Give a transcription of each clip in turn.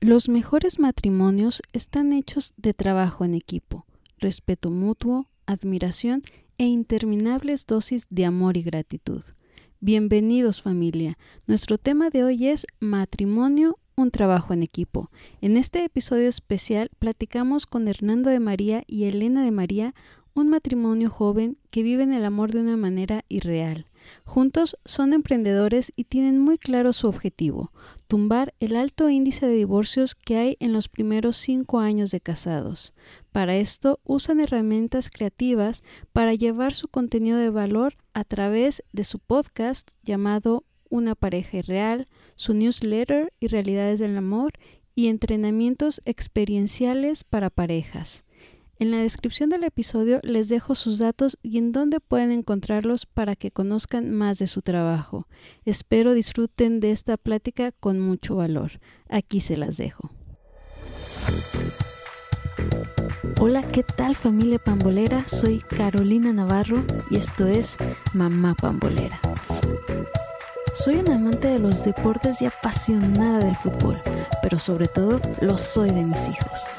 Los mejores matrimonios están hechos de trabajo en equipo, respeto mutuo, admiración e interminables dosis de amor y gratitud. Bienvenidos familia. Nuestro tema de hoy es matrimonio, un trabajo en equipo. En este episodio especial platicamos con Hernando de María y Elena de María, un matrimonio joven que viven el amor de una manera irreal. Juntos son emprendedores y tienen muy claro su objetivo, tumbar el alto índice de divorcios que hay en los primeros cinco años de casados. Para esto usan herramientas creativas para llevar su contenido de valor a través de su podcast llamado Una pareja irreal, su newsletter y realidades del amor y entrenamientos experienciales para parejas. En la descripción del episodio les dejo sus datos y en dónde pueden encontrarlos para que conozcan más de su trabajo. Espero disfruten de esta plática con mucho valor. Aquí se las dejo. Hola, ¿qué tal familia pambolera? Soy Carolina Navarro y esto es Mamá Pambolera. Soy una amante de los deportes y apasionada del fútbol, pero sobre todo lo soy de mis hijos.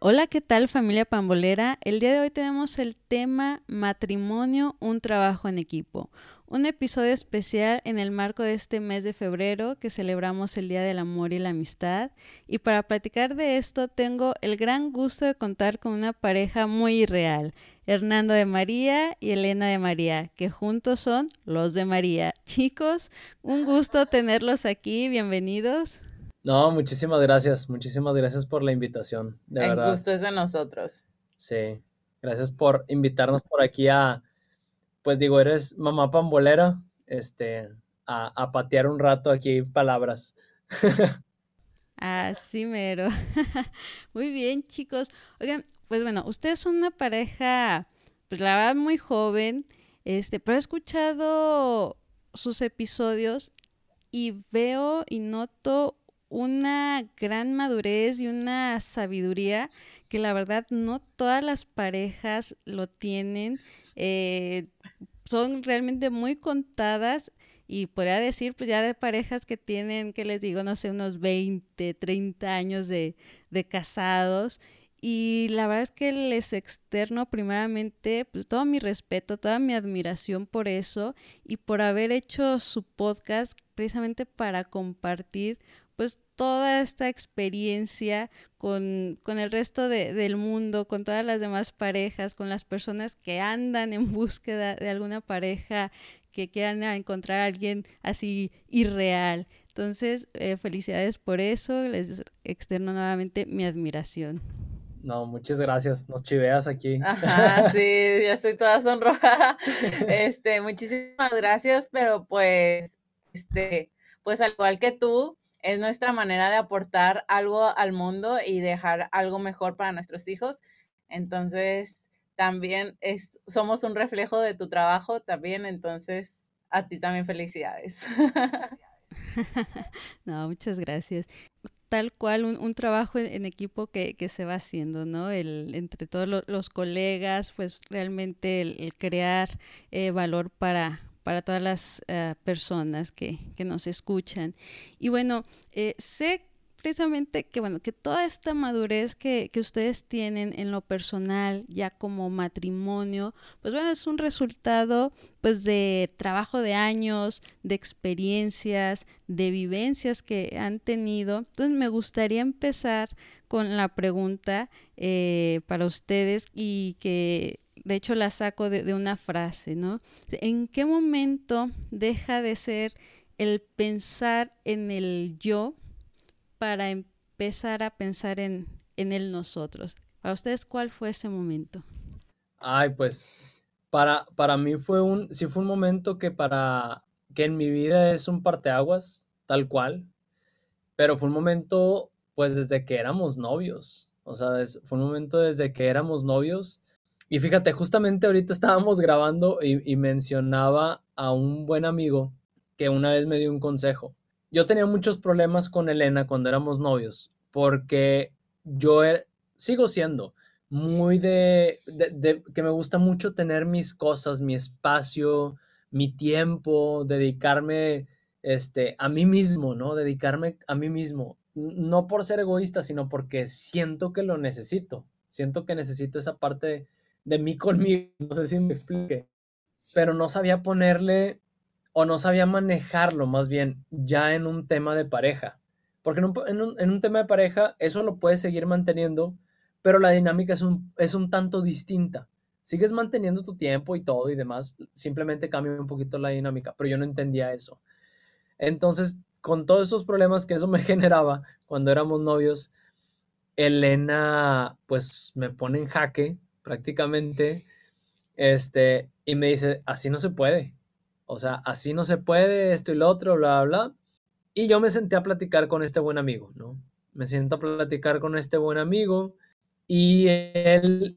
Hola, ¿qué tal familia pambolera? El día de hoy tenemos el tema matrimonio, un trabajo en equipo. Un episodio especial en el marco de este mes de febrero que celebramos el Día del Amor y la Amistad. Y para platicar de esto tengo el gran gusto de contar con una pareja muy irreal, Hernando de María y Elena de María, que juntos son los de María. Chicos, un gusto tenerlos aquí, bienvenidos. No, muchísimas gracias, muchísimas gracias por la invitación, de El gusto es de nosotros. Sí, gracias por invitarnos por aquí a, pues digo, eres mamá pambolera, este, a, a patear un rato aquí palabras. Así mero. muy bien, chicos. Oigan, pues bueno, ustedes son una pareja, pues la verdad muy joven, este, pero he escuchado sus episodios y veo y noto una gran madurez y una sabiduría que la verdad no todas las parejas lo tienen. Eh, son realmente muy contadas y podría decir, pues ya de parejas que tienen, que les digo, no sé, unos 20, 30 años de, de casados. Y la verdad es que les externo primeramente pues todo mi respeto, toda mi admiración por eso y por haber hecho su podcast precisamente para compartir pues toda esta experiencia con, el resto del mundo, con todas las demás parejas, con las personas que andan en búsqueda de alguna pareja, que quieran encontrar a alguien así irreal. Entonces, eh, felicidades por eso, les externo nuevamente mi admiración. No, muchas gracias, nos chiveas aquí. Ajá, sí, ya estoy toda sonrojada. Este, muchísimas gracias, pero pues, este, pues al igual que tú, es nuestra manera de aportar algo al mundo y dejar algo mejor para nuestros hijos. Entonces, también es, somos un reflejo de tu trabajo también, entonces a ti también felicidades. no, muchas gracias. Tal cual, un, trabajo en, equipo que, se va haciendo, ¿no? El, entre todos los, colegas, pues realmente el, crear eh, valor para, para todas las eh, personas que, nos escuchan. Y bueno, eh, sé precisamente que bueno, que toda esta madurez que, ustedes tienen en lo personal, ya como matrimonio, pues bueno, es un resultado pues de trabajo de años, de experiencias, de vivencias que han tenido. Entonces me gustaría empezar con la pregunta eh, para ustedes y que de hecho la saco de, una frase, ¿no? ¿En qué momento deja de ser el pensar en el yo para empezar a pensar en, en el nosotros? Para ustedes, ¿cuál fue ese momento? Ay, pues para, para mí fue un, sí fue un momento que para, que en mi vida es un parteaguas, tal cual, pero fue un momento, pues desde que éramos novios, O sea, fue un momento desde que éramos novios. Y fíjate, justamente ahorita estábamos grabando y, mencionaba a un buen amigo que una vez me dio un consejo. Yo tenía muchos problemas con Elena cuando éramos novios, porque yo er, sigo siendo muy de, de, que me gusta mucho tener mis cosas, mi espacio, mi tiempo, dedicarme este, a mí mismo, ¿no? Dedicarme a mí mismo no por ser egoísta, sino porque siento que lo necesito. Siento que necesito esa parte de, mí conmigo. No sé si me explique. Pero no sabía ponerle o no sabía manejarlo más bien ya en un tema de pareja. Porque en un, tema de pareja eso lo puedes seguir manteniendo, pero la dinámica es un, es un tanto distinta. Sigues manteniendo tu tiempo y todo y demás, simplemente cambia un poquito la dinámica, pero yo no entendía eso. Entonces con todos esos problemas que eso me generaba cuando éramos novios, Elena pues me pone en jaque prácticamente, este, y me dice, así no se puede, o sea, así no se puede, esto y lo otro, bla, bla. Y yo me senté a platicar con este buen amigo, ¿no? Me siento a platicar con este buen amigo y él,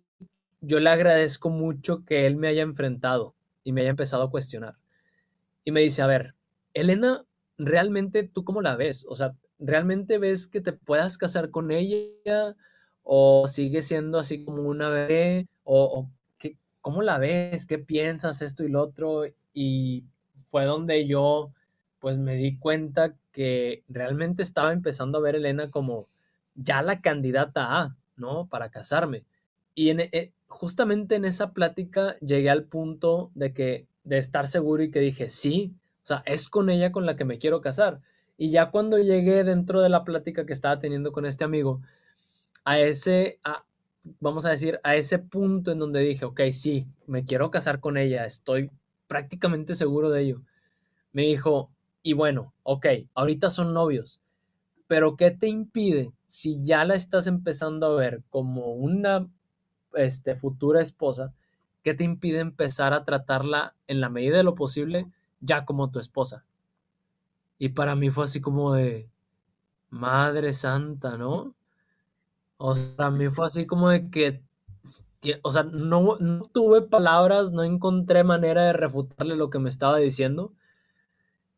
yo le agradezco mucho que él me haya enfrentado y me haya empezado a cuestionar. Y me dice, a ver, Elena realmente tú cómo la ves? O sea, ¿realmente ves que te puedas casar con ella? ¿O sigue siendo así como una bebé? ¿O, qué, cómo la ves? ¿Qué piensas? Esto y lo otro. Y fue donde yo pues me di cuenta que realmente estaba empezando a ver a Elena como ya la candidata A, ¿no? Para casarme. Y en, eh, justamente en esa plática llegué al punto de que de estar seguro y que dije, sí, o sea, es con ella con la que me quiero casar. Y ya cuando llegué dentro de la plática que estaba teniendo con este amigo, a ese, vamos a decir, a ese punto en donde dije, ok, sí, me quiero casar con ella, estoy prácticamente seguro de ello. Me dijo, y bueno, ok, ahorita son novios, pero ¿qué te impide si ya la estás empezando a ver como una este, futura esposa? ¿Qué te impide empezar a tratarla en la medida de lo posible? ya como tu esposa. Y para mí fue así como de, Madre Santa, ¿no? O sea, para mí fue así como de que, o sea, no, tuve palabras, no encontré manera de refutarle lo que me estaba diciendo.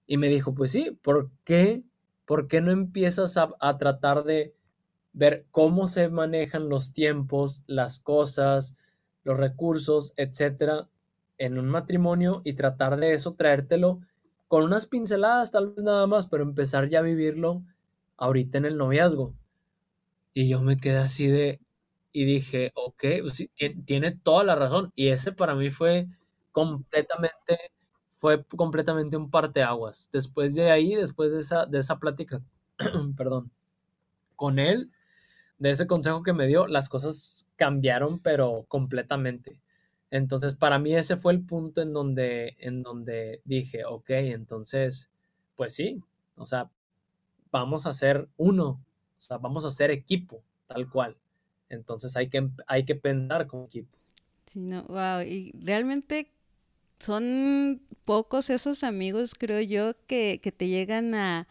Y me dijo, pues sí, ¿por qué? ¿Por qué no empiezas a, a tratar de ver cómo se manejan los tiempos, las cosas, los recursos, etcétera, en un matrimonio y tratar de eso, traértelo con unas pinceladas tal vez nada más, pero empezar ya a vivirlo ahorita en el noviazgo. Y yo me quedé así de, y dije, ok, pues tiene toda la razón. Y ese para mí fue completamente, fue completamente un parteaguas. Después de ahí, después de esa, de esa plática, perdón, con él, de ese consejo que me dio, las cosas cambiaron, pero completamente. Entonces, para mí ese fue el punto en donde, en donde dije, ok, entonces, pues sí, o sea, vamos a ser uno, sea, vamos a ser equipo, tal cual. Entonces hay que, hay que pensar como equipo. Sí, no, wow, y realmente son pocos esos amigos, creo yo, que, que te llegan a,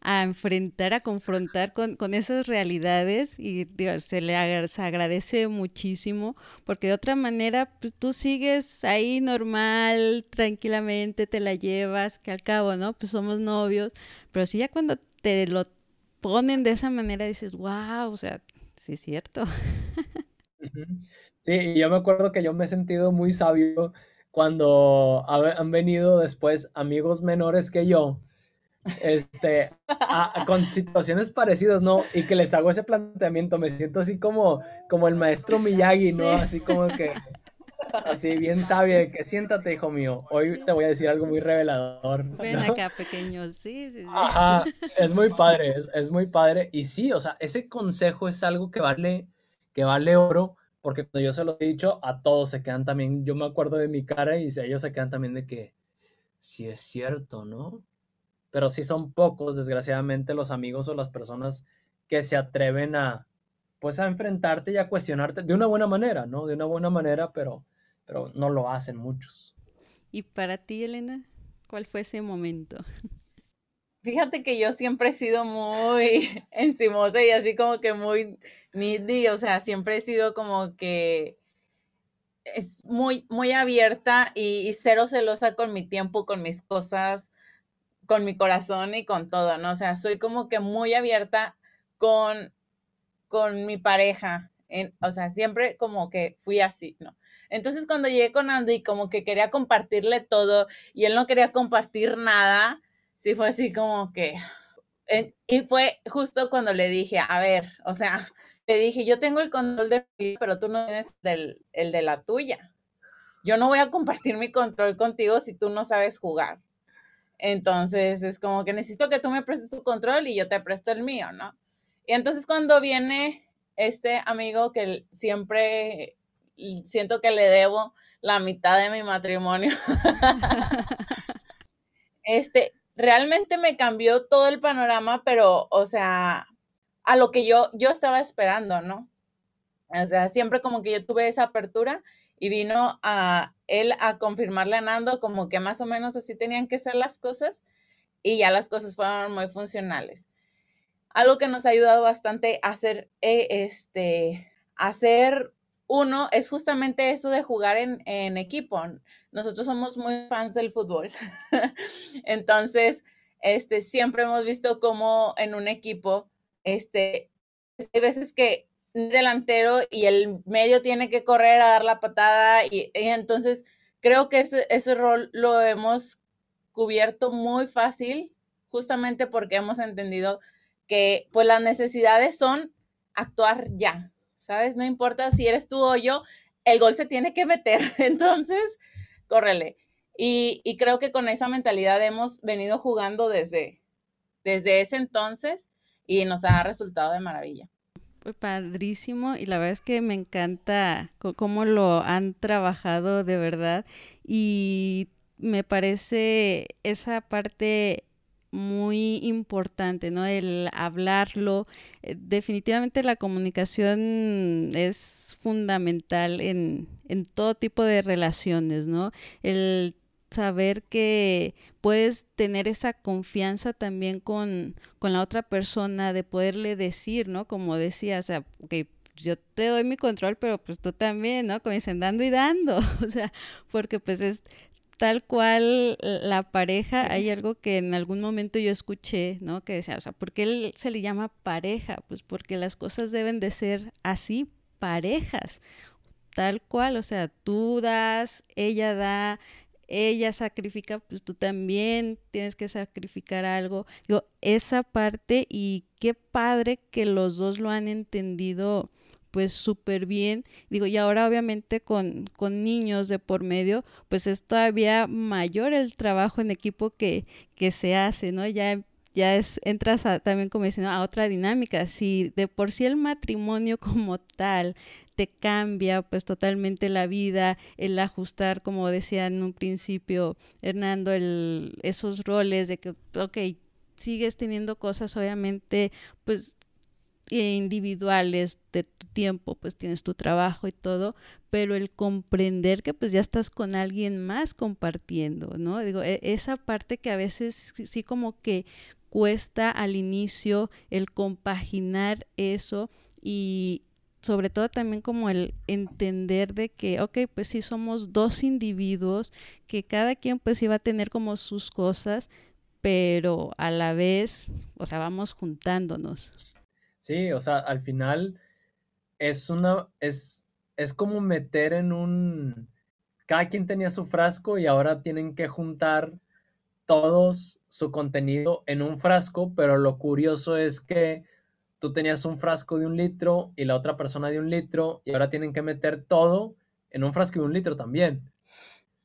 a enfrentar, a confrontar con, con esas realidades y se le agradece muchísimo porque de otra manera pues, tú sigues ahí normal, tranquilamente, te la llevas, que al cabo, ¿no? Pues somos novios, pero si ya cuando te lo ponen de esa manera dices, wow, o sea, sí es cierto. Sí, yo me acuerdo que yo me he sentido muy sabio cuando han venido después amigos menores que yo este, con situaciones parecidas, ¿no? Y que les hago ese planteamiento, me siento así como, como el maestro Miyagi, ¿no? Así como que, así bien sabio, de que siéntate, hijo mío, hoy te voy a decir algo muy revelador. Ven acá, pequeño, sí, sí, sí. Ajá, es muy padre, es, es, muy padre. Y sí, o sea, ese consejo es algo que vale, que vale oro, porque cuando yo se lo he dicho, a todos se quedan también, yo me acuerdo de mi cara y ellos se quedan también de que, sí es cierto, ¿no? pero sí son pocos, desgraciadamente, los amigos o las personas que se atreven a, pues, a enfrentarte y a cuestionarte de una buena manera, ¿no? De una buena manera, pero, pero no lo hacen muchos. ¿Y para ti, Elena? ¿Cuál fue ese momento? fíjate que yo siempre he sido muy encimosa y así como que muy needy, o sea, siempre he sido como que es muy, muy abierta y, cero celosa con mi tiempo, con mis cosas, con mi corazón y con todo, ¿no? O sea, soy como que muy abierta con, con mi pareja, en, o sea, siempre como que fui así, ¿no? Entonces cuando llegué con Andy, como que quería compartirle todo y él no quería compartir nada, sí fue así como que... y fue justo cuando le dije, a ver, o sea, le dije, yo tengo el control de mi vida, pero tú no tienes el de la tuya. Yo no voy a compartir mi control contigo si tú no sabes jugar. Entonces es como que necesito que tú me prestes tu control y yo te presto el mío, ¿no? Y entonces cuando viene este amigo que siempre siento que le debo la mitad de mi matrimonio, este, realmente me cambió todo el panorama, pero, o sea, a lo que yo, yo estaba esperando, ¿no? O sea, siempre como que yo tuve esa apertura y vino a él a confirmarle a Nando como que más o menos así tenían que ser las cosas y ya las cosas fueron muy funcionales. Algo que nos ha ayudado bastante a hacer, eh, este, hacer uno es justamente eso de jugar en, equipo. Nosotros somos muy fans del fútbol. Entonces, este, siempre hemos visto cómo en un equipo, este, hay veces que un delantero y el medio tiene que correr a dar la patada y, entonces creo que ese, ese rol lo hemos cubierto muy fácil justamente porque hemos entendido que pues las necesidades son actuar ya, ¿sabes? No importa si eres tú o yo, el gol se tiene que meter, entonces, córrele. Y, y creo que con esa mentalidad hemos venido jugando desde, desde ese entonces y nos ha resultado de maravilla. Padrísimo y la verdad es que me encanta cómo lo han trabajado de verdad y me parece esa parte muy importante, ¿no? El hablarlo. Eh, definitivamente la comunicación es fundamental en, en todo tipo de relaciones, ¿no? El saber que puedes tener esa confianza también con, con la otra persona, de poderle decir, ¿no? Como decía, o sea, que yo te doy mi control, pero pues tú también, ¿no? Como dicen, dando y dando, o sea, porque pues es tal cual la pareja, hay algo que en algún momento yo escuché, ¿no? Que decía, o sea, ¿por qué él se le llama pareja? Pues porque las cosas deben de ser así, parejas, tal cual, o sea, tú das, ella da, ella sacrifica, pues tú también tienes que sacrificar algo. Digo, esa parte y qué padre que los dos lo han entendido pues súper bien. Digo, y ahora obviamente con, con niños de por medio, pues es todavía mayor el trabajo en equipo que, que se hace, ¿no? Ya ya es, entras también como diciendo a otra dinámica. Si de por sí el matrimonio como tal te cambia pues totalmente la vida, el ajustar, como decía en un principio Hernando, el, esos roles de que, ok, sigues teniendo cosas obviamente pues individuales de tu tiempo, pues tienes tu trabajo y todo, pero el comprender que pues ya estás con alguien más compartiendo, ¿no? Digo, e, esa parte que a veces sí como que cuesta al inicio el compaginar eso y, sobre todo también como el entender de que, ok, pues sí somos dos individuos, que cada quien pues iba a tener como sus cosas, pero a la vez, o sea, vamos juntándonos. Sí, o sea, al final es una, es, es como meter en un, cada quien tenía su frasco y ahora tienen que juntar todos su contenido en un frasco, pero lo curioso es que tú tenías un frasco de un litro y la otra persona de un litro y ahora tienen que meter todo en un frasco de un litro también,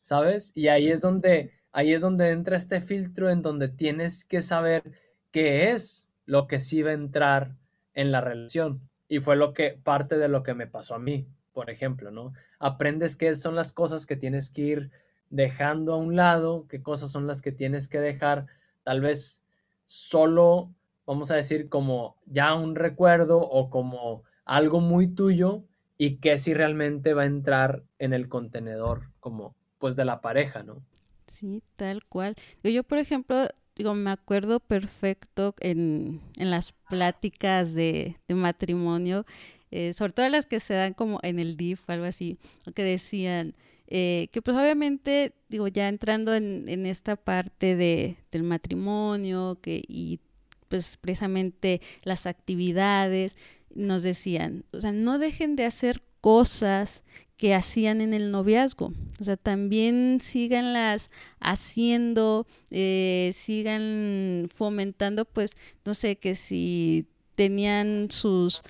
¿sabes? Y ahí es donde, ahí es donde entra este filtro en donde tienes que saber qué es lo que sí va a entrar en la relación. Y fue lo que, parte de lo que me pasó a mí, por ejemplo, ¿no? Aprendes qué son las cosas que tienes que ir dejando a un lado, qué cosas son las que tienes que dejar, tal vez solo vamos a decir, como ya un recuerdo o como algo muy tuyo y que si realmente va a entrar en el contenedor como pues de la pareja, ¿no? Sí, tal cual. Yo, por ejemplo, digo, me acuerdo perfecto en, en las pláticas de, matrimonio, eh, sobre todo las que se dan como en el DIF o algo así, que decían eh, que pues obviamente, digo, ya entrando en, en esta parte de, del matrimonio que, y pues precisamente las actividades, nos decían, o sea, no dejen de hacer cosas que hacían en el noviazgo. O sea, también síganlas haciendo, eh, sigan fomentando, pues, no sé, que si tenían sus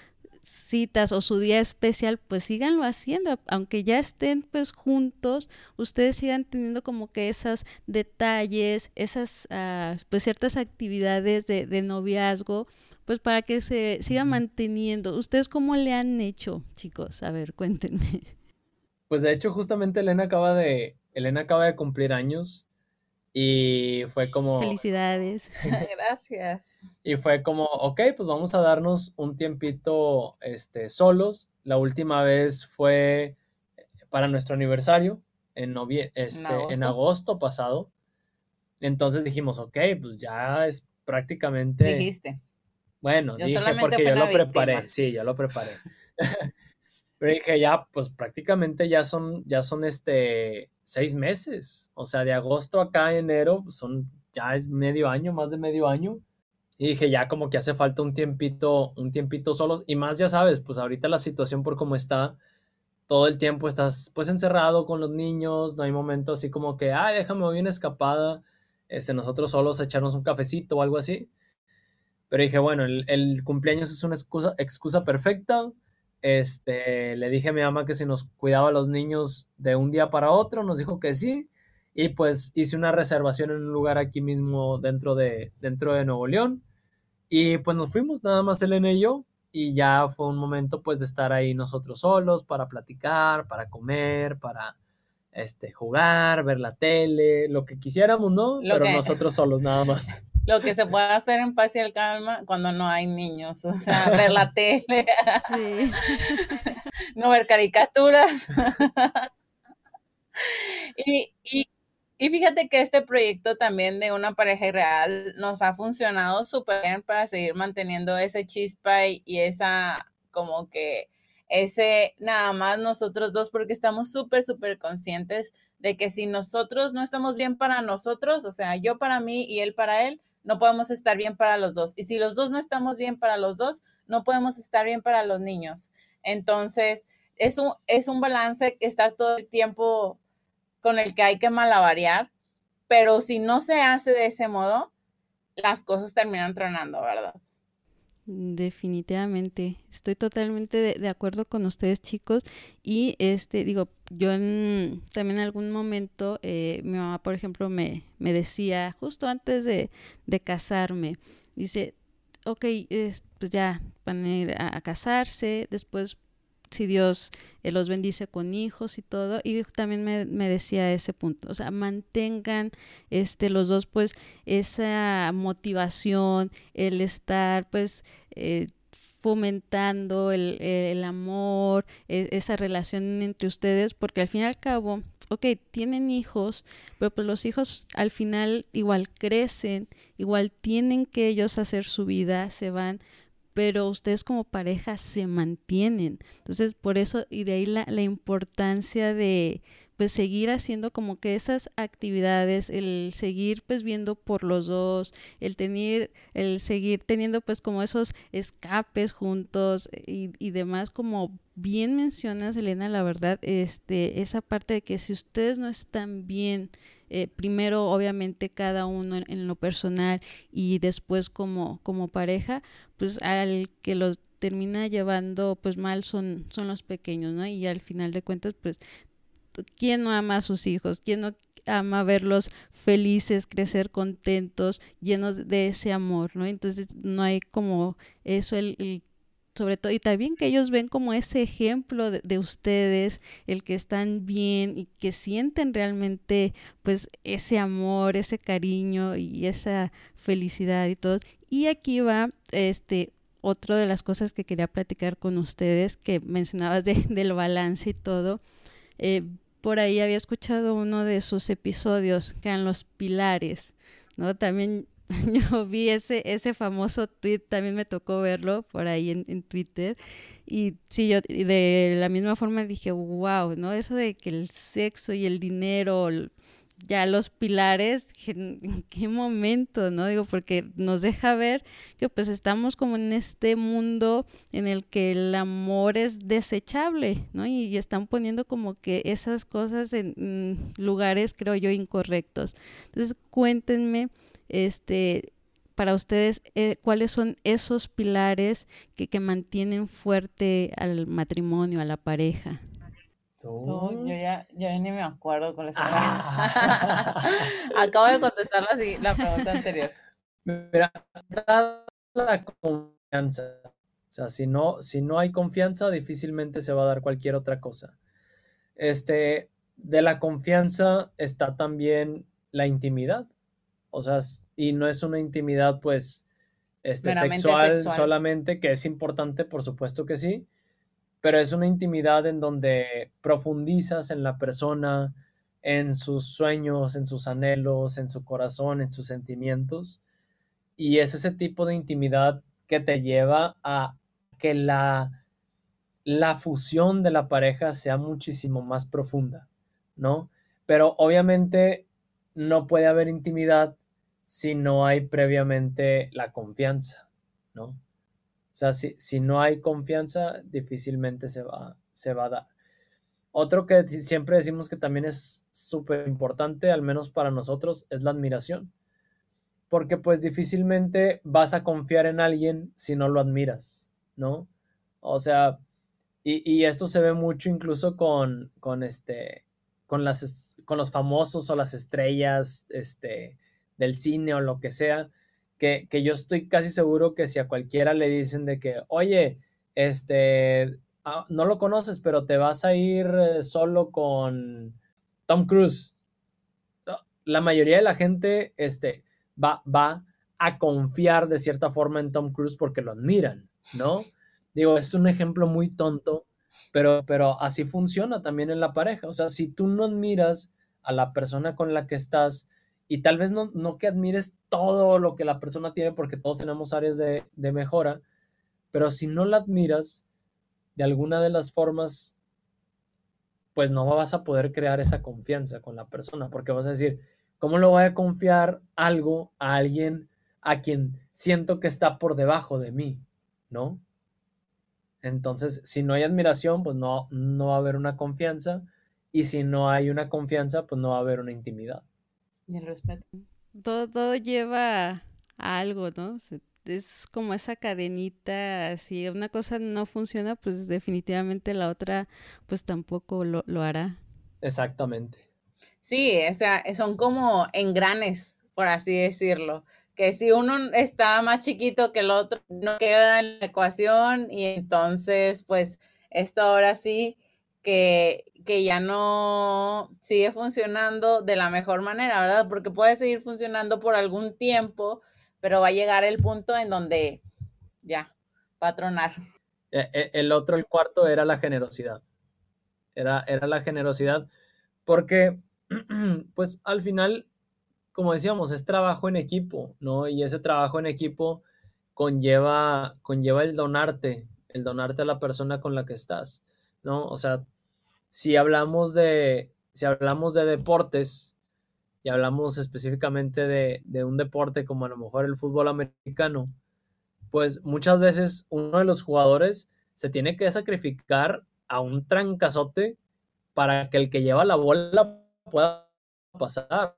citas o su día especial, pues síganlo haciendo, aunque ya estén pues juntos, ustedes sigan teniendo como que esos detalles, esas uh, pues ciertas actividades de, de, noviazgo, pues para que se siga manteniendo. ¿Ustedes cómo le han hecho, chicos? A ver, cuéntenme. Pues de hecho justamente Elena acaba de, Elena acaba de cumplir años y fue como... Felicidades. Gracias. Y fue como, ok, pues vamos a darnos un tiempito este, solos. La última vez fue para nuestro aniversario, en, novie este, ¿En, agosto? en agosto pasado. Entonces dijimos, ok, pues ya es prácticamente... Dijiste. Bueno, yo dije porque yo lo preparé, sí, yo lo preparé. Pero dije, ya, pues prácticamente ya son, ya son este, seis meses. O sea, de agosto acá a enero, pues, son, ya es medio año, más de medio año. Y dije, ya como que hace falta un tiempito, un tiempito solos. Y más, ya sabes, pues ahorita la situación por cómo está, todo el tiempo estás pues encerrado con los niños, no hay momento así como que, ay, déjame voy una escapada, este, nosotros solos echarnos un cafecito o algo así. Pero dije, bueno, el, el cumpleaños es una excusa, excusa perfecta. Este, le dije a mi mamá que si nos cuidaba a los niños de un día para otro, nos dijo que sí. Y pues hice una reservación en un lugar aquí mismo dentro de, dentro de Nuevo León. Y pues nos fuimos, nada más Elena y yo, y ya fue un momento pues de estar ahí nosotros solos para platicar, para comer, para este, jugar, ver la tele, lo que quisiéramos, ¿no? Lo Pero que... nosotros solos nada más. Lo que se puede hacer en paz y el calma cuando no hay niños, o sea, ver la tele, sí. no ver caricaturas. y, y y fíjate que este proyecto también de una pareja irreal nos ha funcionado súper bien para seguir manteniendo ese chispa y, y, esa como que ese nada más nosotros dos porque estamos súper, súper conscientes de que si nosotros no estamos bien para nosotros, o sea, yo para mí y él para él, no podemos estar bien para los dos. Y si los dos no estamos bien para los dos, no podemos estar bien para los niños. Entonces, es un, es un balance está todo el tiempo con el que hay que malabarear, pero si no se hace de ese modo, las cosas terminan tronando, ¿verdad? Definitivamente, estoy totalmente de, de, acuerdo con ustedes chicos y este digo, yo en, también en algún momento eh, mi mamá por ejemplo me, me decía justo antes de, de casarme, dice, ok, es, pues ya van a ir a, a casarse, después si Dios eh, los bendice con hijos y todo. Y también me, me, decía ese punto, o sea, mantengan este, los dos pues esa motivación, el estar pues... Eh, fomentando el, el amor, e, esa relación entre ustedes, porque al fin y al cabo, ok, tienen hijos, pero pues los hijos al final igual crecen, igual tienen que ellos hacer su vida, se van, pero ustedes como pareja se mantienen. Entonces, por eso, y de ahí la, la importancia de pues seguir haciendo como que esas actividades, el seguir pues viendo por los dos, el tener, el seguir teniendo pues como esos escapes juntos y, y demás, como bien mencionas Elena, la verdad, este, esa parte de que si ustedes no están bien, eh, primero obviamente cada uno en, lo personal y después como, como pareja, pues al que los termina llevando pues mal son, son los pequeños, ¿no? Y al final de cuentas, pues, ¿quién no ama a sus hijos? ¿Quién no ama verlos felices, crecer contentos, llenos de ese amor, ¿no? Entonces no hay como eso, el, el sobre todo, y también que ellos ven como ese ejemplo de, de, ustedes, el que están bien y que sienten realmente pues ese amor, ese cariño y esa felicidad y todo. Y aquí va este otro de las cosas que quería platicar con ustedes, que mencionabas de, del balance y todo. Eh, por ahí había escuchado uno de sus episodios, que eran los pilares, ¿no? También yo vi ese, ese famoso tweet, también me tocó verlo por ahí en, en Twitter. Y sí, yo de la misma forma dije, wow, ¿no? Eso de que el sexo y el dinero, ya los pilares, ¿en qué momento, no? Digo, porque nos deja ver que pues estamos como en este mundo en el que el amor es desechable, ¿no? Y, están poniendo como que esas cosas en lugares, creo yo, incorrectos. Entonces, cuéntenme, este, para ustedes, eh, cuáles son esos pilares que, que mantienen fuerte al matrimonio, a la pareja yo ya, ni me acuerdo con esa. Ah. Acabo de contestar la, la pregunta anterior. Mira, la confianza. O sea, si no, si no hay confianza, difícilmente se va a dar cualquier otra cosa. Este, de la confianza está también la intimidad. O sea, y no es una intimidad, pues, este, sexual, solamente, que es importante, por supuesto que sí, pero es una intimidad en donde profundizas en la persona, en sus sueños, en sus anhelos, en su corazón, en sus sentimientos. Y es ese tipo de intimidad que te lleva a que la, la fusión de la pareja sea muchísimo más profunda, ¿no? Pero obviamente no puede haber intimidad si no hay previamente la confianza, ¿no? O sea, si, no hay confianza, difícilmente se va, se va a dar. Otro que siempre decimos que también es súper importante, al menos para nosotros, es la admiración. Porque pues difícilmente vas a confiar en alguien si no lo admiras, ¿no? O sea, y, esto se ve mucho incluso con, con, este, con, las, con los famosos o las estrellas este, del cine o lo que sea, que, yo estoy casi seguro que si a cualquiera le dicen de que, oye, este, ah, no lo conoces, pero te vas a ir eh, solo con Tom Cruise. Ah, la mayoría de la gente este, va, va a confiar de cierta forma en Tom Cruise porque lo admiran, ¿no? Digo, es un ejemplo muy tonto, pero, pero así funciona también en la pareja. O sea, si tú no admiras a la persona con la que estás, y tal vez no, no que admires todo lo que la persona tiene, porque todos tenemos áreas de, mejora, pero si no la admiras, de alguna de las formas, pues no vas a poder crear esa confianza con la persona, porque vas a decir, ¿cómo lo voy a confiar algo a alguien a quien siento que está por debajo de mí? ¿No? Entonces, si no hay admiración, pues no, no va a haber una confianza, y si no hay una confianza, pues no va a haber una intimidad. Y el respeto. Todo, lleva a algo, ¿no? es como esa cadenita, si una cosa no funciona, pues definitivamente la otra pues tampoco lo, lo hará. Exactamente. Sí, o sea, son como engranes, por así decirlo. Que si uno está más chiquito que el otro, no queda en la ecuación y entonces, pues, esto ahora sí que, que ya no sigue funcionando de la mejor manera, ¿verdad? Porque puede seguir funcionando por algún tiempo, pero va a llegar el punto en donde ya, patronar. E, e, el otro, el cuarto, era la generosidad. Era, era la generosidad porque, pues al final, como decíamos, es trabajo en equipo, ¿no? Y ese trabajo en equipo conlleva, conlleva el donarte, el donarte a la persona con la que estás. ¿No? O sea, si hablamos de, si hablamos de deportes y hablamos específicamente de, de un deporte como a lo mejor el fútbol americano, pues muchas veces uno de los jugadores se tiene que sacrificar a un trancazote para que el que lleva la bola pueda pasar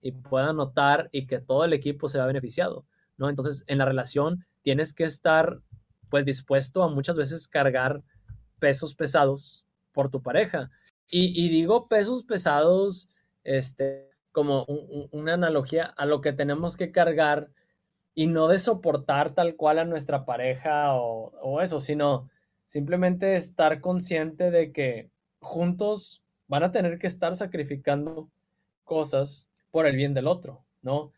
y pueda anotar y que todo el equipo se vea beneficiado, ¿no? Entonces, en la relación tienes que estar pues dispuesto a muchas veces cargar pesos pesados por tu pareja. Y, digo pesos pesados, este, como una analogía a lo que tenemos que cargar y no de soportar tal cual a nuestra pareja o, o eso, sino simplemente estar consciente de que juntos van a tener que estar sacrificando cosas por el bien del otro, ¿no?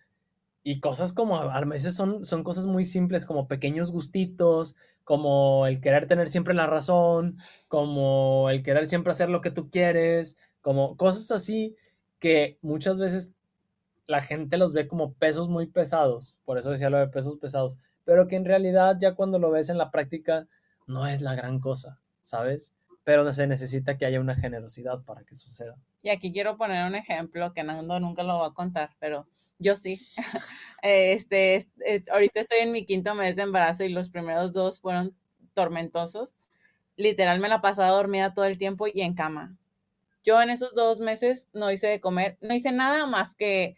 Y cosas como a veces son, son cosas muy simples, como pequeños gustitos, como el querer tener siempre la razón, como el querer siempre hacer lo que tú quieres, como cosas así que muchas veces la gente los ve como pesos muy pesados, por eso decía lo de pesos pesados, pero que en realidad ya cuando lo ves en la práctica no es la gran cosa, ¿sabes? Pero se necesita que haya una generosidad para que suceda. Y aquí quiero poner un ejemplo que Nando nunca lo va a contar, pero yo sí. este, eh, ahorita estoy en mi quinto mes de embarazo y los primeros dos fueron tormentosos. Literal me la pasaba dormida todo el tiempo y en cama. Yo en esos dos meses no hice de comer, no hice nada más que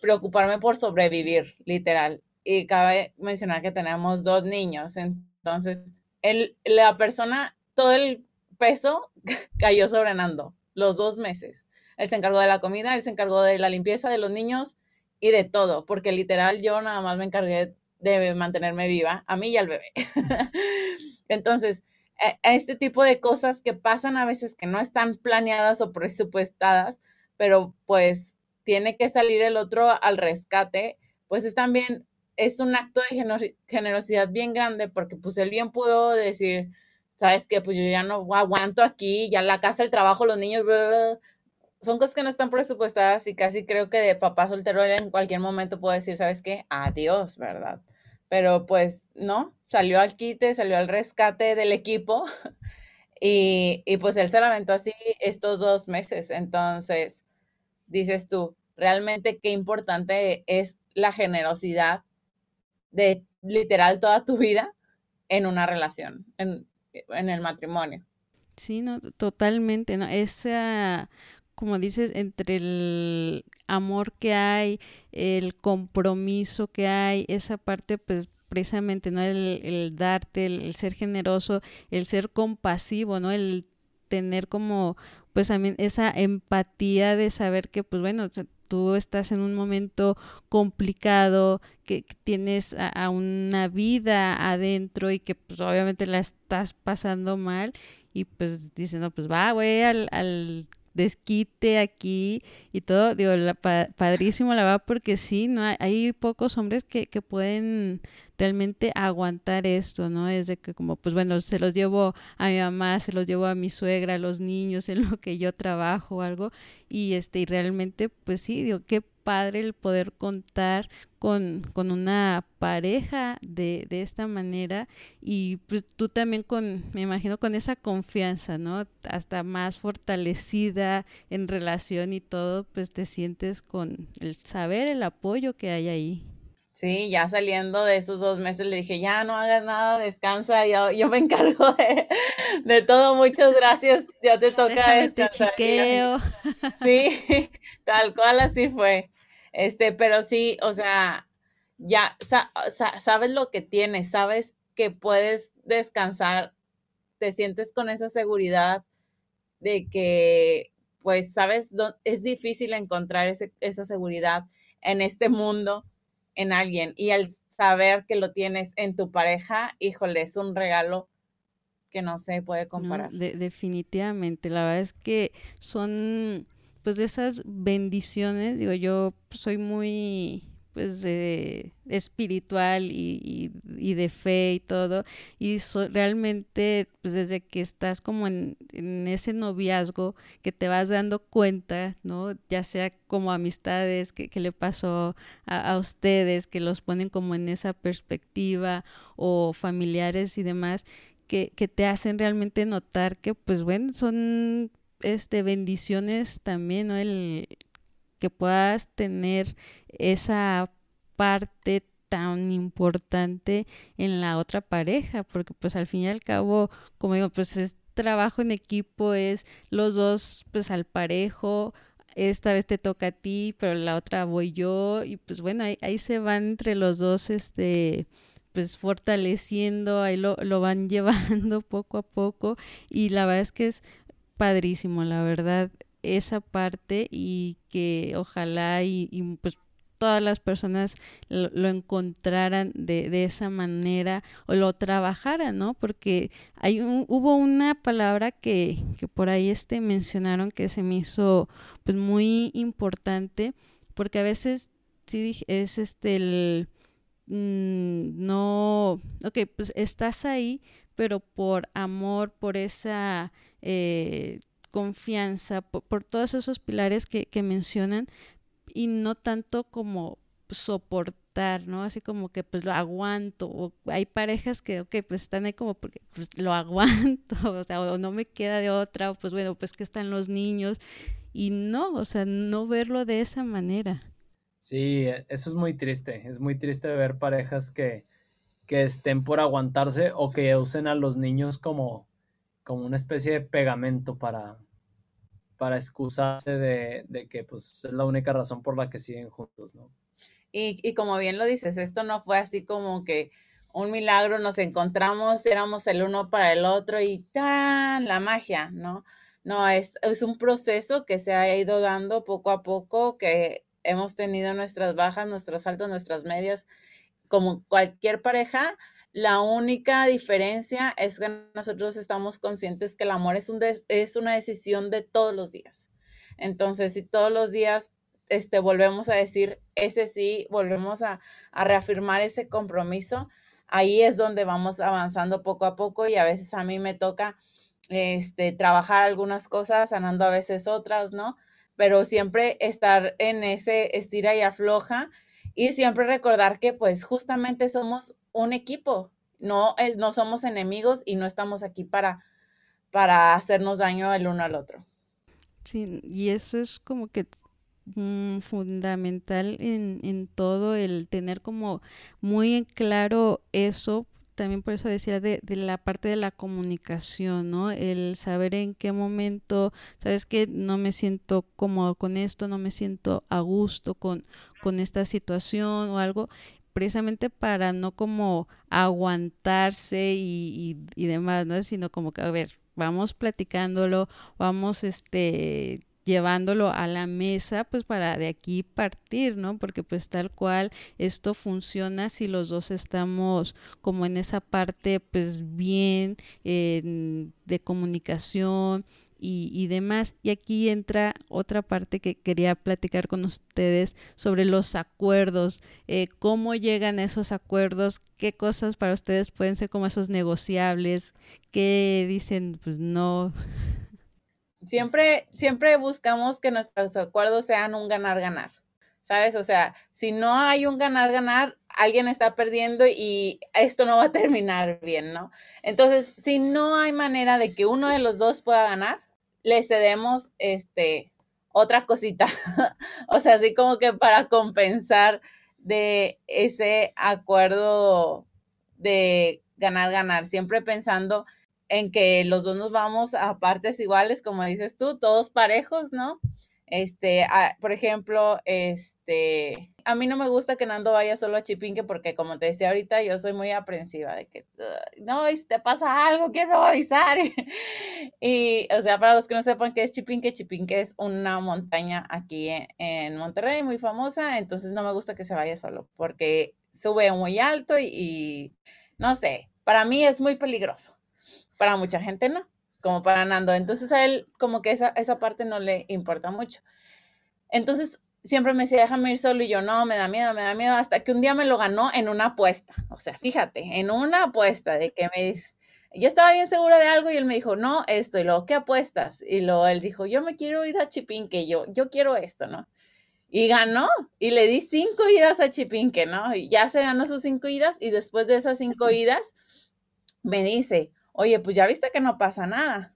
preocuparme por sobrevivir, literal. Y cabe mencionar que tenemos dos niños, entonces el, la persona, todo el peso cayó sobre Nando, los dos meses. Él se encargó de la comida, él se encargó de la limpieza de los niños y de todo, porque literal yo nada más me encargué de mantenerme viva, a mí y al bebé. entonces, e, este tipo de cosas que pasan a veces que no están planeadas o presupuestadas, pero pues tiene que salir el otro al rescate, pues es también, es un acto de generosidad bien grande porque pues él bien pudo decir, sabes que pues yo ya no aguanto aquí, ya la casa, el trabajo, los niños, son cosas que no están presupuestadas y casi creo que de papá soltero en cualquier momento puede decir, sabes qué, adiós, ¿verdad? Pero pues no, salió al quite, salió al rescate del equipo y, y pues él se lamentó así estos dos meses. Entonces, dices tú, realmente qué importante es la generosidad de literal toda tu vida en una relación, en, el matrimonio. Sí, no, totalmente, ¿no? Esa, como dices, entre el amor que hay, el compromiso que hay, esa parte, pues precisamente, ¿no? El, darte, el, ser generoso, el ser compasivo, ¿no? El tener como, pues también esa empatía de saber que, pues bueno, tú estás en un momento complicado, que, tienes a, una vida adentro y que pues obviamente la estás pasando mal y pues dicen, no, pues va, voy al, al desquite aquí y todo, digo, la, padrísimo la va porque sí, ¿no? Hay, pocos hombres que, que pueden realmente aguantar esto, ¿no? Es de que como, pues bueno, se los llevo a mi mamá, se los llevo a mi suegra, a los niños, en lo que yo trabajo o algo, y este, y realmente, pues sí, digo, qué padre el poder contar con, con una pareja de, de, esta manera y pues tú también con, me imagino, con esa confianza, ¿no? Hasta más fortalecida en relación y todo, pues te sientes con el saber, el apoyo que hay ahí. Sí, ya saliendo de esos dos meses le dije, ya no hagas nada, descansa, yo, yo me encargo de, todo, muchas gracias, ya te toca este chiqueo. Sí, tal cual así fue. Este, pero sí, o sea, ya sabes lo que tienes, sabes que puedes descansar, te sientes con esa seguridad de que, pues, sabes, es difícil encontrar ese, esa seguridad en este mundo en alguien y al saber que lo tienes en tu pareja, híjole, es un regalo que no se puede comparar. definitivamente, la verdad es que son pues de esas bendiciones, digo yo soy muy pues espiritual y, y, de fe y todo y realmente pues desde que estás como en, ese noviazgo que te vas dando cuenta no ya sea como amistades que, le pasó a, ustedes que los ponen como en esa perspectiva o familiares y demás que, que te hacen realmente notar que pues bueno son este bendiciones también no el que puedas tener esa parte tan importante en la otra pareja, porque pues al fin y al cabo, como digo, pues es trabajo en equipo, es los dos pues al parejo, esta vez te toca a ti, pero la otra voy yo, y pues bueno, ahí, se van entre los dos, este, pues fortaleciendo, ahí lo, lo van llevando poco a poco, y la verdad es que es padrísimo, la verdad, esa parte y que ojalá y, pues todas las personas lo, encontraran de, de, esa manera o lo trabajaran, ¿no? Porque hay hubo una palabra que, que por ahí este mencionaron que se me hizo pues muy importante porque a veces sí es este el mm, no, ok, pues estás ahí, pero por amor, por esa eh, confianza, por, todos esos pilares que, mencionan, y no tanto como soportar, ¿no? Así como que pues lo aguanto, o hay parejas que, ok, pues están ahí como porque pues lo aguanto, o sea, o no me queda de otra, o pues bueno, pues que están los niños, y no, o sea, no verlo de esa manera. Sí, e, eso es muy triste, es muy triste ver parejas que, que estén por aguantarse o que usen a los niños como, como una especie de pegamento para, para excusarse de, de, que pues es la única razón por la que siguen juntos, ¿no? Y, y como bien lo dices, esto no fue así como que un milagro, nos encontramos, éramos el uno para el otro y tan la magia, ¿no? No, es, es un proceso que se ha ido dando poco a poco, que hemos tenido nuestras bajas, nuestras altas, nuestras medias, como cualquier pareja. La única diferencia es que nosotros estamos conscientes que el amor es, un es una decisión de todos los días. Entonces, si todos los días este, volvemos a decir ese sí, volvemos a, reafirmar ese compromiso, ahí es donde vamos avanzando poco a poco y a veces a mí me toca este, trabajar algunas cosas, sanando a veces otras, ¿no? Pero siempre estar en ese estira y afloja y siempre recordar que pues justamente somos un equipo, no, no somos enemigos y no estamos aquí para, para hacernos daño el uno al otro. Sí, y eso es como que mm, fundamental en, en todo el tener como muy en claro eso también por eso decía de, la parte de la comunicación, ¿no? El saber en qué momento, sabes que no me siento cómodo con esto, no me siento a gusto con, con esta situación o algo, precisamente para no como aguantarse y, y, y demás, ¿no? Sino como que, a ver, vamos platicándolo, vamos este llevándolo a la mesa pues para de aquí partir, ¿no? Porque pues tal cual esto funciona si los dos estamos como en esa parte pues bien de comunicación y, demás. Y aquí entra otra parte que quería platicar con ustedes sobre los acuerdos, eh, cómo llegan esos acuerdos, qué cosas para ustedes pueden ser como esos negociables, qué dicen pues no Siempre, siempre buscamos que nuestros acuerdos sean un ganar-ganar, ¿sabes? O sea, si no hay un ganar-ganar, alguien está perdiendo y esto no va a terminar bien, ¿no? Entonces, si no hay manera de que uno de los dos pueda ganar, le cedemos este otra cosita. o sea, así como que para compensar de ese acuerdo de ganar, ganar, siempre pensando en que los dos nos vamos a partes iguales, como dices tú, todos parejos, ¿no? Este, por ejemplo, este, a mí no me gusta que Nando vaya solo a Chipinque porque como te decía ahorita, yo soy muy aprensiva de que, no, si te pasa algo, quiero avisar. y, o sea, para los que no sepan qué es Chipinque, Chipinque es una montaña aquí en, Monterrey muy famosa, entonces no me gusta que se vaya solo porque sube muy alto y no sé, para mí es muy peligroso para mucha gente no, como para Nando. Entonces a él como que esa, esa parte no le importa mucho. Entonces siempre me decía, déjame ir solo y yo no, me da miedo, me da miedo, hasta que un día me lo ganó en una apuesta. O sea, fíjate, en una apuesta de que me dice, yo estaba bien segura de algo y él me dijo, no, esto, y luego, ¿qué apuestas? Y luego él dijo, yo me quiero ir a Chipinque, yo, yo quiero esto, ¿no? Y ganó, y le di cinco idas a Chipinque, ¿no? Y ya se ganó sus cinco idas, y después de esas cinco idas, me dice, oye, pues ya viste que no pasa nada.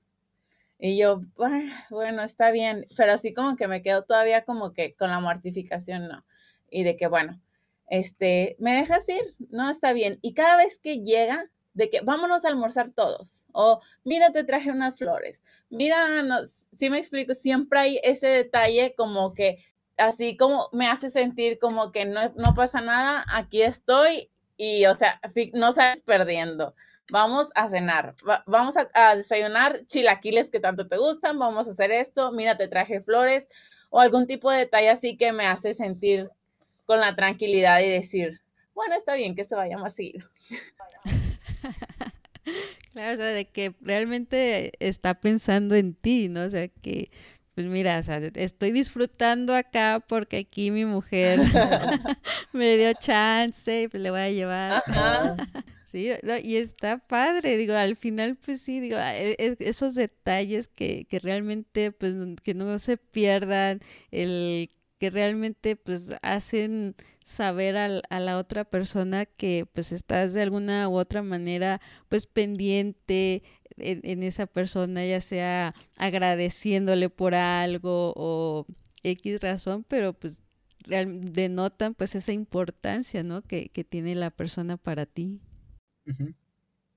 Y yo, bueno, está bien, pero así como que me quedo todavía como que con la mortificación, no. Y de que, bueno, este, ¿me dejas ir? No, está bien. Y cada vez que llega, de que vámonos a almorzar todos, o mira, te traje unas flores, mira, no, si me explico, siempre hay ese detalle como que, así como me hace sentir como que no, no pasa nada, aquí estoy, y, o sea, no sabes perdiendo vamos a cenar, vamos a, desayunar chilaquiles que tanto te gustan, vamos a hacer esto, mira, te traje flores o algún tipo de detalle así que me hace sentir con la tranquilidad y decir, bueno, está bien que se vaya más seguido. Claro, o sea, de que realmente está pensando en ti, ¿no? O sea, que, pues mira, o sea, estoy disfrutando acá porque aquí mi mujer me dio chance y pues le voy a llevar. Sí, y está padre, digo, al final, pues sí, digo, e, e, esos detalles que, que realmente, pues, que no se pierdan, el que realmente pues hacen saber a la otra persona que pues estás de alguna u otra manera pues pendiente en, esa persona, ya sea agradeciéndole por algo o X razón, pero pues denotan pues esa importancia, ¿no? Que, tiene la persona para ti.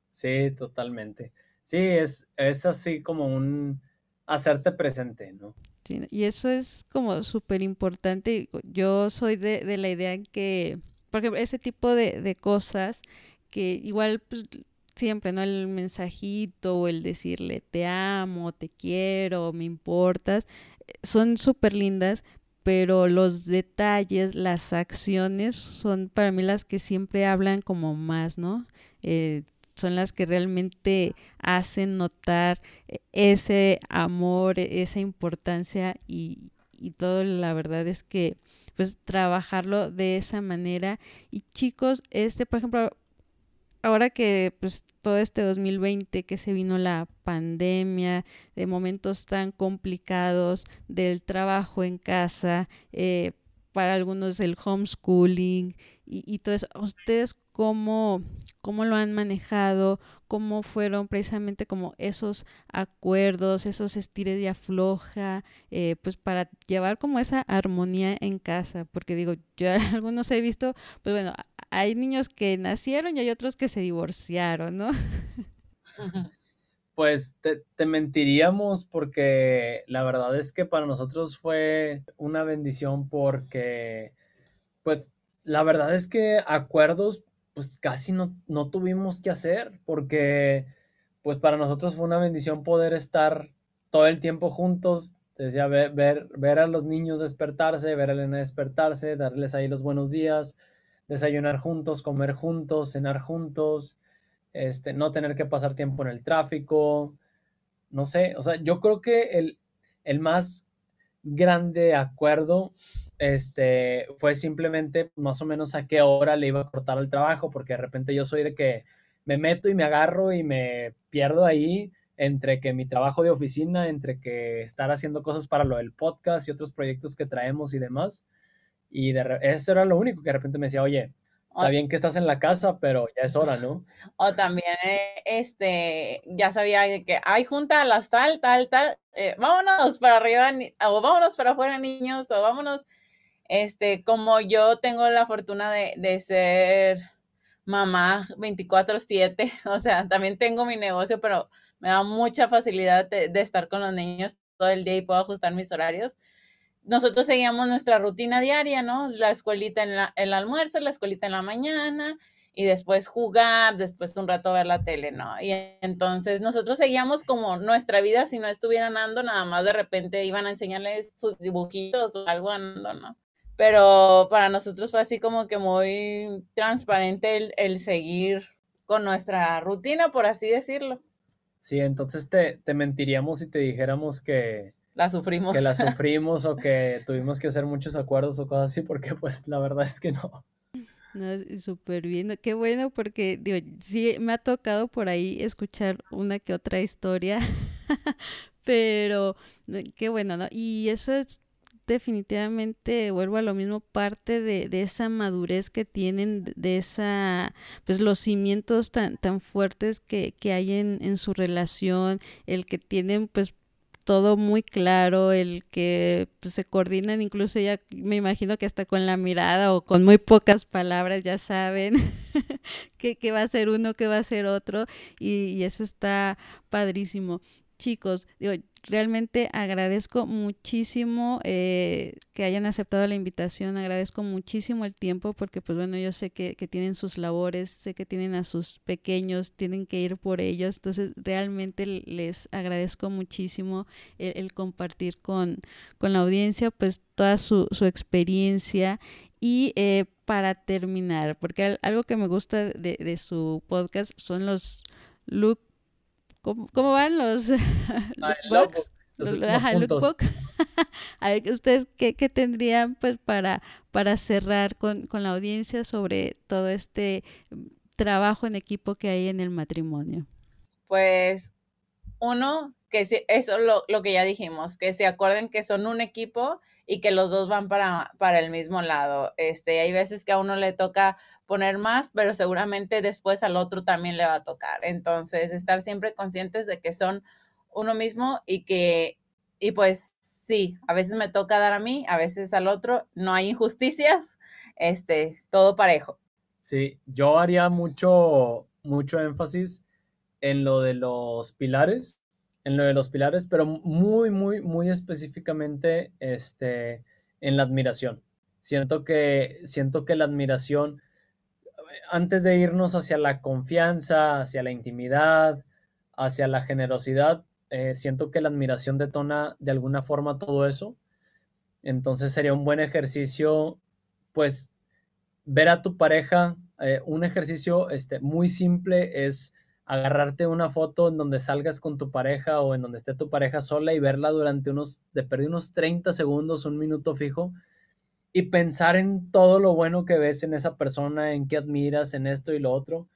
Sí, totalmente. Sí, es, es así como un hacerte presente, ¿no? y eso es como súper importante. Yo soy de, de, la idea que, por ejemplo, ese tipo de, de cosas que igual pues, siempre, ¿no? El mensajito o el decirle te amo, te quiero, me importas, eh, son súper lindas, pero los detalles, las acciones son para mí las que siempre hablan como más, ¿no? Eh, son las que realmente hacen notar ese amor, e-, esa importancia y, y todo, la verdad es que pues trabajarlo de esa manera. Y chicos, este, por ejemplo, ahora que pues todo este 2020 que se vino la pandemia, de momentos tan complicados, del trabajo en casa, eh, para algunos el homeschooling y, y todo eso, ¿ustedes cómo, cómo lo han manejado? ¿Cómo fueron precisamente como esos acuerdos, esos estires y afloja, eh, pues para llevar como esa armonía en casa? Porque digo, yo algunos he visto, pues bueno, hay niños que nacieron y hay otros que se divorciaron, ¿no? Pues te, mentiríamos porque la verdad es que para nosotros fue una bendición porque, pues, la verdad es que acuerdos, pues casi no, no tuvimos que hacer porque, pues, para nosotros fue una bendición poder estar todo el tiempo juntos, decía, ver, ver, ver a los niños despertarse, ver a Elena despertarse, darles ahí los buenos días, desayunar juntos, comer juntos, cenar juntos, este, no tener que pasar tiempo en el tráfico, no sé, o sea, yo creo que el, el más grande acuerdo este, fue simplemente más o menos a qué hora le iba a cortar el trabajo, porque de repente yo soy de que me meto y me agarro y me pierdo ahí entre que mi trabajo de oficina, entre que estar haciendo cosas para lo del podcast y otros proyectos que traemos y demás. Y de, eso era lo único que de repente me decía, oye, Está bien que estás en la casa, pero ya es hora, ¿no? O también, eh, este, ya sabía que hay junta a las tal, tal, tal, eh, vámonos para arriba, o vámonos para afuera, niños, o vámonos, este, como yo tengo la fortuna de, de ser mamá 24/7, o sea, también tengo mi negocio, pero me da mucha facilidad de, de estar con los niños todo el día y puedo ajustar mis horarios nosotros seguíamos nuestra rutina diaria, ¿no? La escuelita en la, el almuerzo, la escuelita en la mañana y después jugar, después un rato ver la tele, ¿no? Y entonces nosotros seguíamos como nuestra vida si no estuvieran andando, nada más de repente iban a enseñarles sus dibujitos o algo andando, ¿no? Pero para nosotros fue así como que muy transparente el, el seguir con nuestra rutina, por así decirlo. Sí, entonces te, te mentiríamos si te dijéramos que, la sufrimos. Que la sufrimos o que tuvimos que hacer muchos acuerdos o cosas así, porque pues la verdad es que no. No, súper bien. Qué bueno porque, digo, sí, me ha tocado por ahí escuchar una que otra historia, pero eh, qué bueno, ¿no? Y eso es definitivamente, vuelvo a lo mismo, parte de, de, esa madurez que tienen, de esa, pues los cimientos tan, tan fuertes que, que hay en, en su relación, el que tienen pues todo muy claro, el que pues, se coordinan, incluso ya me imagino que hasta con la mirada o con muy pocas palabras ya saben qué, va a ser uno, qué va a ser otro, y, y eso está padrísimo. Chicos, digo, realmente agradezco muchísimo eh, que hayan aceptado la invitación, agradezco muchísimo el tiempo porque pues bueno, yo sé que, tienen sus labores, sé que tienen a sus pequeños, tienen que ir por ellos, entonces realmente les agradezco muchísimo el, compartir con, con, la audiencia pues toda su, su experiencia. Y eh, para terminar, porque algo que me gusta de, de su podcast son los look ¿Cómo, van los, ah, los, A ver, ¿ustedes qué, tendrían pues para, para cerrar con, con la audiencia sobre todo este trabajo en equipo que hay en el matrimonio? Pues uno, eso lo, lo que ya dijimos, que se acuerden que son un equipo y que los dos van para, para el mismo lado. Este, hay veces que a uno le toca poner más, pero seguramente después al otro también le va a tocar. Entonces, estar siempre conscientes de que son uno mismo y que, y pues sí, a veces me toca dar a mí, a veces al otro, no hay injusticias, este, todo parejo. Sí, yo haría mucho, mucho énfasis en lo de los pilares, en lo de los pilares, pero muy, muy, muy específicamente este, en la admiración. Siento que, siento que la admiración, antes de irnos hacia la confianza, hacia la intimidad, hacia la generosidad, eh, siento que la admiración detona de alguna forma todo eso. Entonces sería un buen ejercicio, pues, ver a tu pareja, eh, un ejercicio este, muy simple es agarrarte una foto en donde salgas con tu pareja o en donde esté tu pareja sola y verla durante unos, de perder unos 30 segundos, un minuto fijo y pensar en todo lo bueno que ves en esa persona, en qué admiras, en esto y lo otro,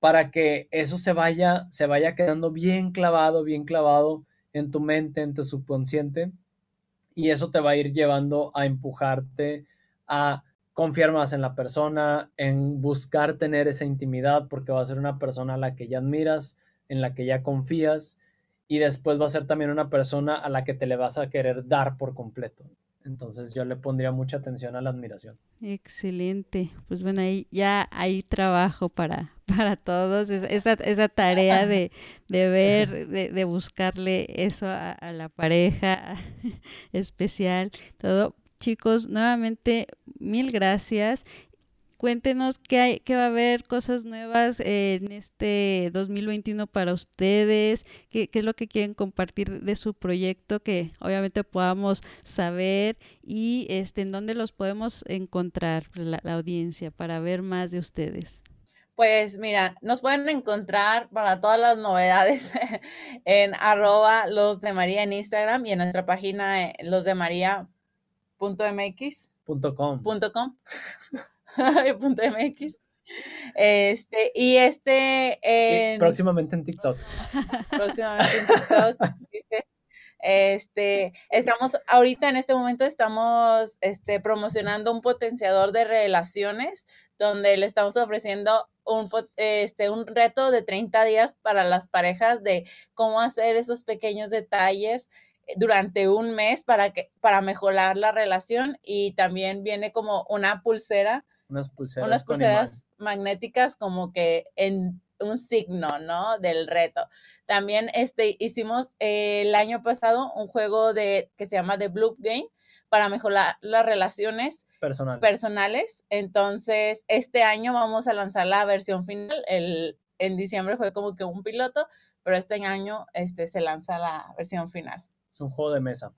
para que eso se vaya, se vaya quedando bien clavado, bien clavado en tu mente, en tu subconsciente y eso te va a ir llevando a empujarte a confiar más en la persona, en buscar tener esa intimidad, porque va a ser una persona a la que ya admiras, en la que ya confías, y después va a ser también una persona a la que te le vas a querer dar por completo. Entonces yo le pondría mucha atención a la admiración. Excelente. Pues bueno, ahí ya hay trabajo para, para todos, esa, esa tarea de, de ver, de, de, buscarle eso a, a la pareja especial, todo chicos, nuevamente mil gracias. Cuéntenos qué, hay, qué va a haber, cosas nuevas en este 2021 para ustedes, qué, es lo que quieren compartir de su proyecto, que obviamente podamos saber y este, en dónde los podemos encontrar la, audiencia para ver más de ustedes. Pues mira, nos pueden encontrar para todas las novedades en arroba los de María en Instagram y en nuestra página eh, los de María punto mx punto com. Punto com. Punto mx este y este en, y próximamente en TikTok. Próximamente en TikTok este estamos ahorita en este momento estamos este promocionando un potenciador de relaciones donde le estamos ofreciendo un, este, un reto de 30 días para las parejas de cómo hacer esos pequeños detalles durante un mes para, que, para mejorar la relación y también viene como una pulsera. Unas pulseras, unas pulseras magnéticas como que en un signo, ¿no? Del reto. También este, hicimos eh, el año pasado un juego de, que se llama The Blue Game para mejorar las relaciones personales. personales. Entonces, este año vamos a lanzar la versión final. El, en diciembre fue como que un piloto, pero este año este, se lanza la versión final. Es un juego de mesa.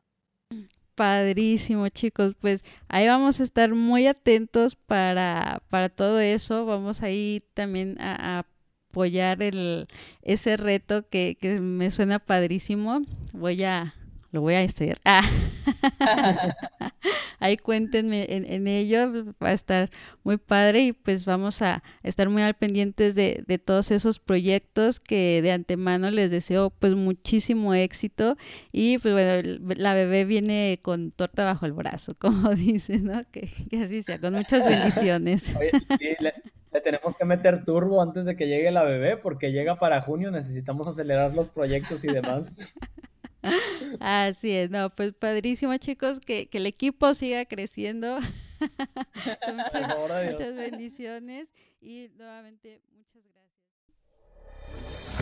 Padrísimo, chicos. Pues ahí vamos a estar muy atentos para, para todo eso. Vamos ahí también a, a apoyar el, ese reto que, que, me suena padrísimo. Voy a, lo voy a hacer. Ah. Ahí cuéntenme en, en, ello, va a estar muy padre y pues vamos a estar muy al pendientes de, de, todos esos proyectos que de antemano les deseo pues muchísimo éxito y pues bueno, la bebé viene con torta bajo el brazo, como dicen, ¿no? Que, que así sea, con muchas bendiciones. Oye, sí, le, le tenemos que meter turbo antes de que llegue la bebé porque llega para junio, necesitamos acelerar los proyectos y demás. Así es, no, pues padrísimo chicos, que, que el equipo siga creciendo. muchas, muchas bendiciones y nuevamente muchas gracias.